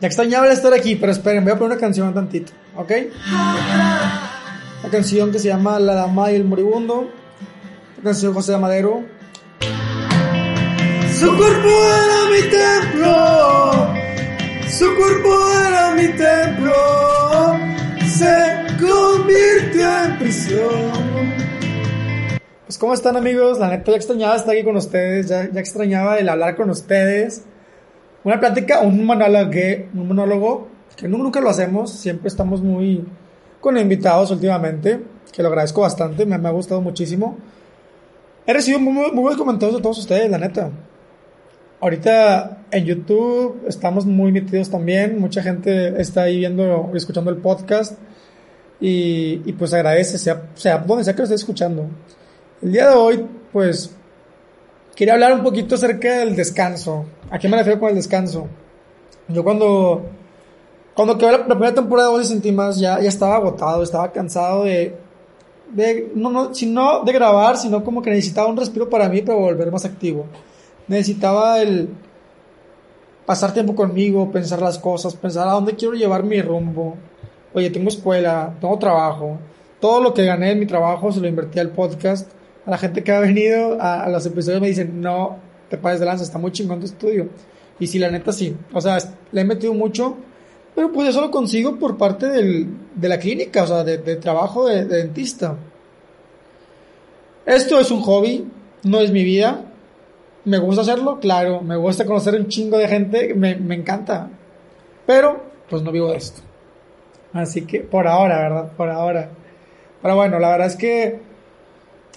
Ya extrañaba el estar aquí, pero esperen, voy a poner una canción tantito, ¿ok? Una canción que se llama La Dama y el Moribundo. La canción de José Madero. Su cuerpo era mi templo. Su cuerpo era mi templo. Se convirtió en prisión. Pues cómo están amigos, la neta ya extrañaba estar aquí con ustedes, ya, ya extrañaba el hablar con ustedes. Una plática, un monólogo, un monólogo que nunca lo hacemos, siempre estamos muy con invitados últimamente, que lo agradezco bastante, me, me ha gustado muchísimo. He recibido muy, muy buenos comentarios de todos ustedes, la neta. Ahorita en YouTube estamos muy metidos también, mucha gente está ahí viendo escuchando el podcast y, y pues agradece, sea, sea donde sea que lo esté escuchando. El día de hoy, pues, quería hablar un poquito acerca del descanso. ¿A qué me refiero con el descanso? Yo cuando, cuando quedó la, primera temporada de Voz Sentí Más, ya, ya estaba agotado, estaba cansado de, de, no, no, sino de grabar, sino como que necesitaba un respiro para mí para volver más activo. Necesitaba el pasar tiempo conmigo, pensar las cosas, pensar a dónde quiero llevar mi rumbo. Oye, tengo escuela, tengo trabajo. Todo lo que gané en mi trabajo se lo invertí al podcast a la gente que ha venido a, a, los episodios me dicen, no te pases de lanza, está muy chingón tu estudio. Y sí, la neta sí. O sea, le he metido mucho, pero pues eso lo consigo por parte del, de la clínica, o sea, de, trabajo de, de, dentista. Esto es un hobby, no es mi vida. Me gusta hacerlo, claro. Me gusta conocer un chingo de gente, me, me encanta. Pero, pues no vivo de esto. Así que, por ahora, ¿verdad? Por ahora. Pero bueno, la verdad es que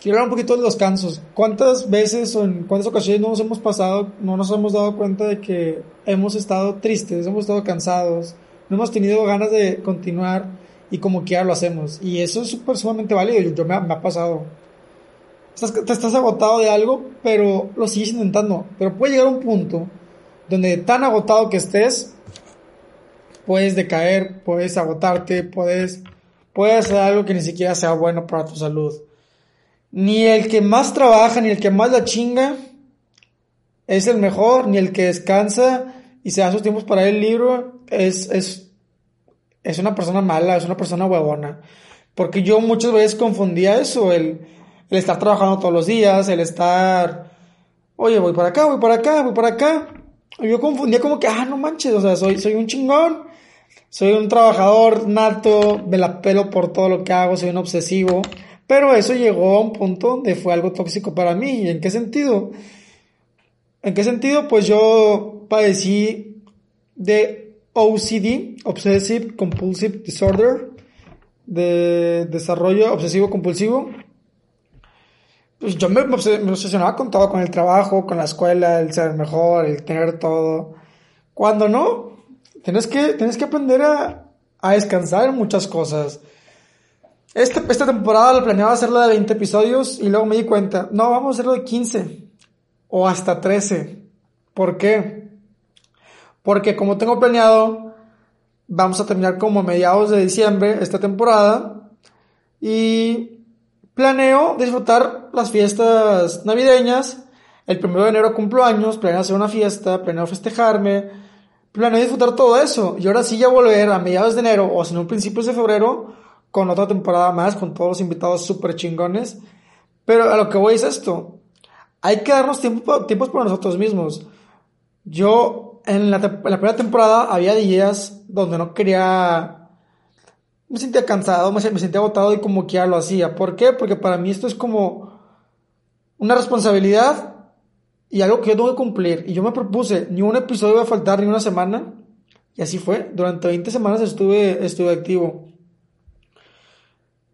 Quiero hablar un poquito de los cansos. ¿Cuántas veces o en cuántas ocasiones no nos hemos pasado, no nos hemos dado cuenta de que hemos estado tristes, hemos estado cansados, no hemos tenido ganas de continuar y como quiera lo hacemos? Y eso es súper sumamente válido. Yo, yo me, ha pasado. Estás, te estás agotado de algo, pero lo sigues intentando. Pero puede llegar un punto donde tan agotado que estés, puedes decaer, puedes agotarte, puedes, puedes hacer algo que ni siquiera sea bueno para tu salud ni el que más trabaja, ni el que más la chinga es el mejor, ni el que descansa y se da sus tiempos para el libro es, es, es una persona mala, es una persona huevona. Porque yo muchas veces confundía eso, el, estar trabajando todos los días, el estar, oye, voy para acá, voy para acá, voy para acá. Yo confundía como que, ah, no manches, o sea, soy, soy un chingón, soy un trabajador nato, me la pelo por todo lo que hago, soy un obsesivo. Pero eso llegó a un punto donde fue algo tóxico para mí. ¿Y en qué sentido? ¿En qué sentido? Pues yo padecí de OCD, Obsessive Compulsive Disorder, de desarrollo obsesivo compulsivo. Pues yo me, me obsesionaba con todo, con el trabajo, con la escuela, el ser mejor, el tener todo. Cuando no, tienes que, tienes que aprender a, a descansar en muchas cosas. Este, esta temporada lo planeaba hacerla de 20 episodios y luego me di cuenta, no, vamos a hacerlo de 15 o hasta 13. ¿Por qué? Porque como tengo planeado, vamos a terminar como a mediados de diciembre esta temporada y planeo disfrutar las fiestas navideñas. El primero de enero cumplo años, planeo hacer una fiesta, planeo festejarme, planeo disfrutar todo eso. Y ahora sí ya volver a mediados de enero o si no principios de febrero con otra temporada más, con todos los invitados súper chingones. Pero a lo que voy es esto. Hay que darnos tiempo, tiempos para nosotros mismos. Yo, en la, primera temporada, había días donde no quería... Me sentía cansado, me, sentía agotado y como que ya lo hacía. ¿Por qué? Porque para mí esto es como una responsabilidad y algo que yo tengo que cumplir. Y yo me propuse, ni un episodio va a faltar, ni una semana. Y así fue. Durante 20 semanas estuve, estuve activo.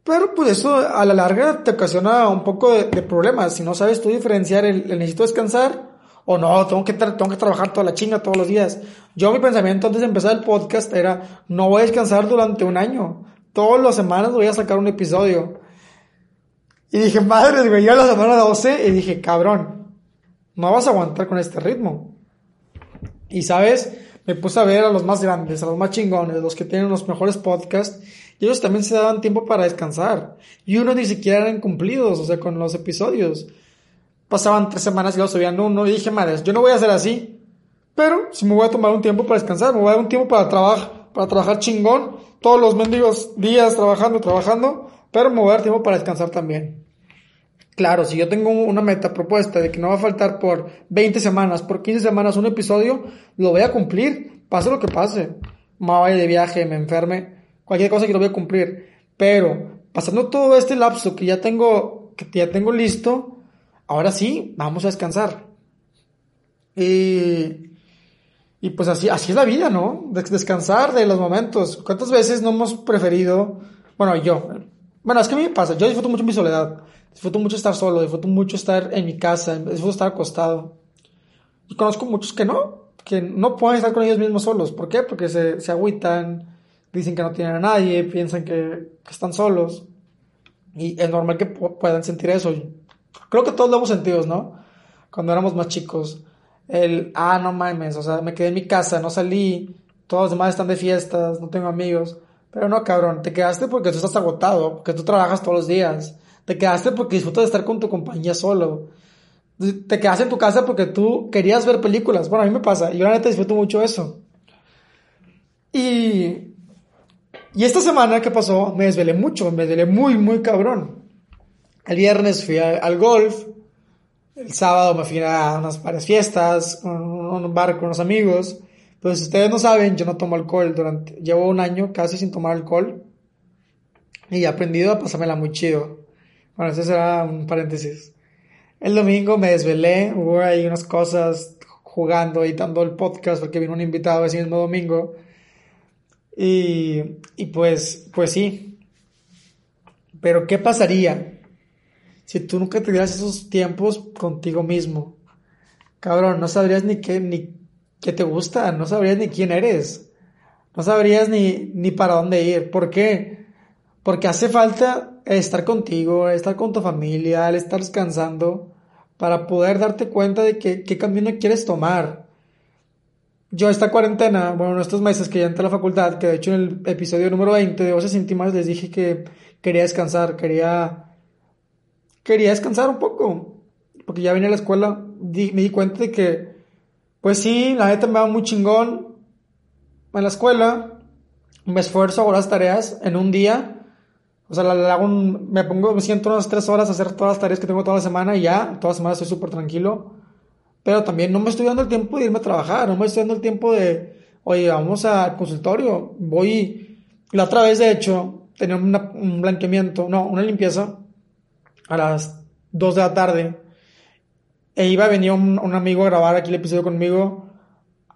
Pero pues eso a la larga te ocasiona un poco de, problemas. Si no sabes tú diferenciar el, el, necesito descansar o no, tengo que, tengo que trabajar toda la chinga todos los días. Yo mi pensamiento antes de empezar el podcast era, no voy a descansar durante un año. Todas las semanas voy a sacar un episodio. Y dije, madre, güey, yo la semana 12 y dije, cabrón, no vas a aguantar con este ritmo. Y sabes, me puse a ver a los más grandes, a los más chingones, los que tienen los mejores podcasts, y ellos también se daban tiempo para descansar. Y unos ni siquiera eran cumplidos, o sea, con los episodios. Pasaban tres semanas y luego subían uno, y dije, madre, yo no voy a hacer así. Pero si me voy a tomar un tiempo para descansar, me voy a dar un tiempo para trabajar, para trabajar chingón, todos los mendigos días trabajando, trabajando, pero me voy a dar tiempo para descansar también. Claro, si yo tengo una meta propuesta de que no va a faltar por 20 semanas, por 15 semanas un episodio, lo voy a cumplir, pase lo que pase. Me vaya de viaje, me enferme, cualquier cosa que lo voy a cumplir. Pero pasando todo este lapso que ya tengo, que ya tengo listo, ahora sí, vamos a descansar. Y, y pues así, así es la vida, ¿no? Descansar de los momentos. ¿Cuántas veces no hemos preferido, bueno, yo, bueno, es que a mí me pasa, yo disfruto mucho mi soledad, disfruto mucho estar solo, disfruto mucho estar en mi casa, disfruto estar acostado. Y conozco muchos que no, que no pueden estar con ellos mismos solos. ¿Por qué? Porque se, se agüitan, dicen que no tienen a nadie, piensan que, están solos. Y es normal que puedan sentir eso. Creo que todos lo hemos sentido, ¿no? Cuando éramos más chicos. El, ah, no mames, o sea, me quedé en mi casa, no salí, todos los demás están de fiestas, no tengo amigos. Pero no, cabrón, te quedaste porque tú estás agotado, porque tú trabajas todos los días. Te quedaste porque disfrutas de estar con tu compañía solo. Te quedaste en tu casa porque tú querías ver películas. Bueno, a mí me pasa, yo la neta disfruto mucho eso. Y y esta semana que pasó, me desvelé mucho, me desvelé muy, muy cabrón. El viernes fui al golf, el sábado me fui a unas varias fiestas, un bar con unos amigos. Pues si ustedes no saben, yo no tomo alcohol durante, llevo un año casi sin tomar alcohol. Y he aprendido a pasármela muy chido. Bueno, ese será un paréntesis. El domingo me desvelé, hubo ahí unas cosas jugando, y dando el podcast porque vino un invitado ese mismo domingo. Y, y pues, pues sí. Pero ¿qué pasaría si tú nunca tuvieras esos tiempos contigo mismo? Cabrón, no sabrías ni qué, ni qué te gusta, no sabrías ni quién eres, no sabrías ni, ni para dónde ir. ¿Por qué? Porque hace falta estar contigo, estar con tu familia, estar descansando, para poder darte cuenta de qué, qué camino quieres tomar yo esta cuarentena, bueno, estos meses que ya entré a la facultad, que de hecho en el episodio número 20 de Voces Íntimas les dije que quería descansar, quería, quería descansar un poco, porque ya vine a la escuela, me di cuenta de que, pues sí, la neta me va muy chingón en la escuela, me esfuerzo, hago las tareas en un día, o sea, la, me pongo, me siento unas tres horas a hacer todas las tareas que tengo toda la semana y ya, toda la semana estoy súper tranquilo pero también no me estoy dando el tiempo de irme a trabajar, no me estoy dando el tiempo de, oye, vamos al consultorio, voy, la otra vez de hecho, tenía un blanqueamiento, no, una limpieza a las 2 de la tarde, e iba a venir un, amigo a grabar aquí el episodio conmigo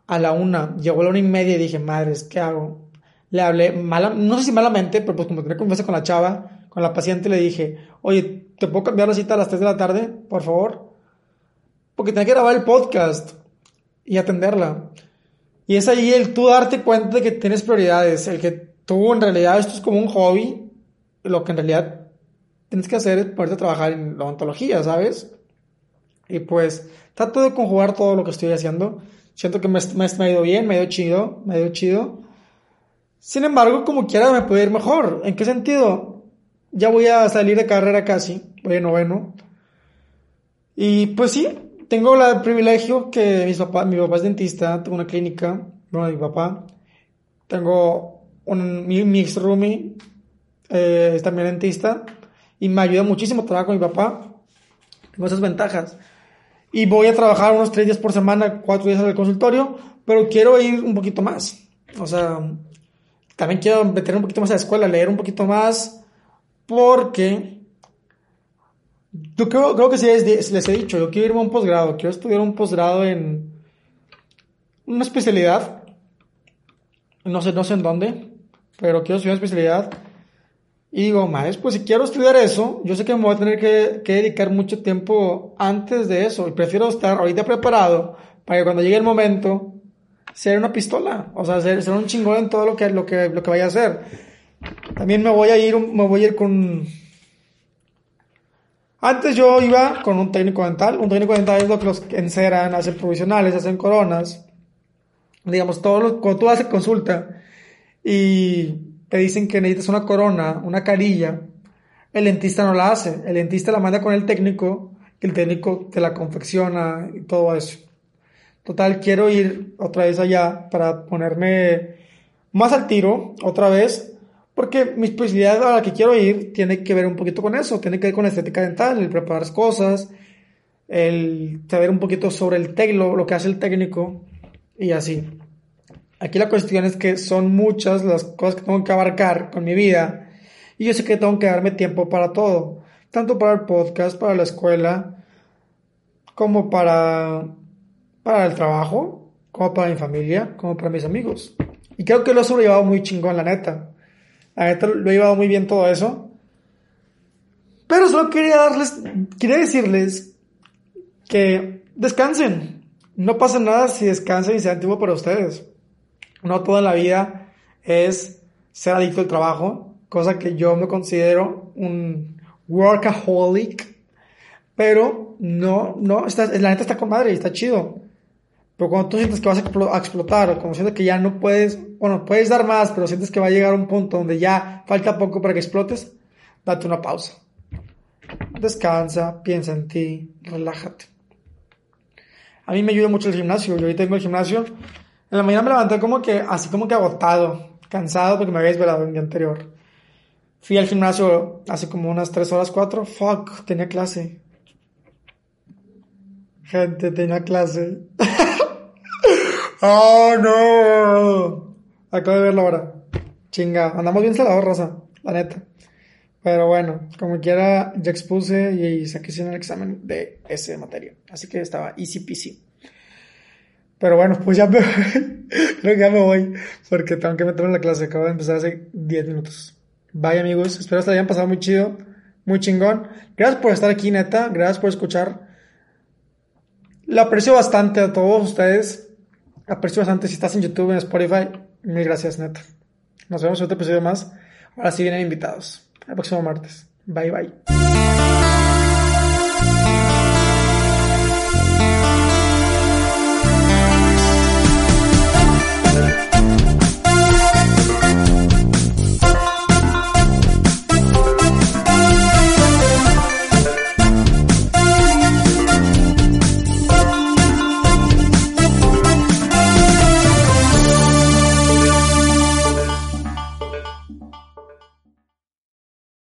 a la una, llegó a la una y media y dije, madres, ¿qué hago? Le hablé, mala, no sé si malamente, pero pues como tenía confianza con la chava, con la paciente, le dije, oye, ¿te puedo cambiar la cita a las 3 de la tarde, por favor? Porque tenía que grabar el podcast y atenderla. Y es ahí el tú darte cuenta de que tienes prioridades, el que tú en realidad esto es como un hobby, lo que en realidad tienes que hacer es ponerte a trabajar en la ontología, ¿sabes? Y pues trato de conjugar todo lo que estoy haciendo. Siento que me, me, ha ido bien, me ha ido chido, me ha ido chido. Sin embargo, como quiera me puede ir mejor. ¿En qué sentido? Ya voy a salir de carrera casi, voy a noveno. Y pues sí, tengo el privilegio que mis papá, mi papá es dentista, tengo una clínica, bueno, mi papá. Tengo un, mi, mi ex roomie, eh, es también dentista, y me ayuda muchísimo trabajar con mi papá. Tengo esas ventajas. Y voy a trabajar unos tres días por semana, cuatro días en el consultorio, pero quiero ir un poquito más. O sea, también quiero meter un poquito más a la escuela, leer un poquito más, porque yo creo, creo que sí les, he dicho, yo quiero irme a un posgrado, quiero estudiar un posgrado en una especialidad, no sé, no sé en dónde, pero quiero estudiar una especialidad. Y digo, más, pues si quiero estudiar eso, yo sé que me voy a tener que, que, dedicar mucho tiempo antes de eso. Y prefiero estar ahorita preparado para que cuando llegue el momento, ser una pistola. O sea, ser, ser un chingón en todo lo que, lo que, lo que vaya a hacer. También me voy a ir, me voy a ir con, antes yo iba con un técnico dental. Un técnico dental es lo que los enceran, hacen provisionales, hacen coronas. Digamos, todo lo, cuando tú haces consulta y te dicen que necesitas una corona, una carilla, el dentista no la hace. El dentista la manda con el técnico, el técnico te la confecciona y todo eso. Total, quiero ir otra vez allá para ponerme más al tiro, otra vez, porque mi especialidad a la que quiero ir tiene que ver un poquito con eso, tiene que ver con la estética dental, el preparar cosas, el saber un poquito sobre el técnico, lo que hace el técnico y así. Aquí la cuestión es que son muchas las cosas que tengo que abarcar con mi vida y yo sé que tengo que darme tiempo para todo, tanto para el podcast, para la escuela, como para, para el trabajo, como para mi familia, como para mis amigos. Y creo que lo he sobrellevado muy chingón, la neta. La neta lo he llevado muy bien todo eso. Pero solo quería darles, quería decirles que descansen. No pasa nada si descansan y sean tiempo para ustedes. No toda la vida es ser adicto al trabajo, cosa que yo me considero un workaholic, pero no, no, la neta está con madre y está chido. Pero cuando tú sientes que vas a explotar, o cuando sientes que ya no puedes, bueno, puedes dar más, pero sientes que va a llegar a un punto donde ya falta poco para que explotes, date una pausa. Descansa, piensa en ti, relájate. A mí me ayuda mucho el gimnasio. Yo hoy tengo el gimnasio en la mañana me levanté como que, así como que agotado, cansado porque me había desvelado el día anterior. Fui al gimnasio hace como unas 3 horas, 4. Fuck, tenía clase. Gente, tenía clase. oh no. Acabo de verlo ahora. Chinga, andamos bien salados, raza, la neta. Pero bueno, como quiera, ya expuse y saqué sin el examen de ese materia. Así que estaba easy peasy. Pero bueno, pues ya me. Creo que ya me voy. Porque tengo que meterme en la clase. Acabo de empezar hace 10 minutos. Bye amigos. Espero que hayan pasado muy chido. Muy chingón. Gracias por estar aquí, neta. Gracias por escuchar. Lo aprecio bastante a todos ustedes apercibas antes si estás en YouTube, en Spotify. Mil gracias, neta. Nos vemos en otro episodio más. Ahora sí vienen invitados. El próximo martes. Bye, bye.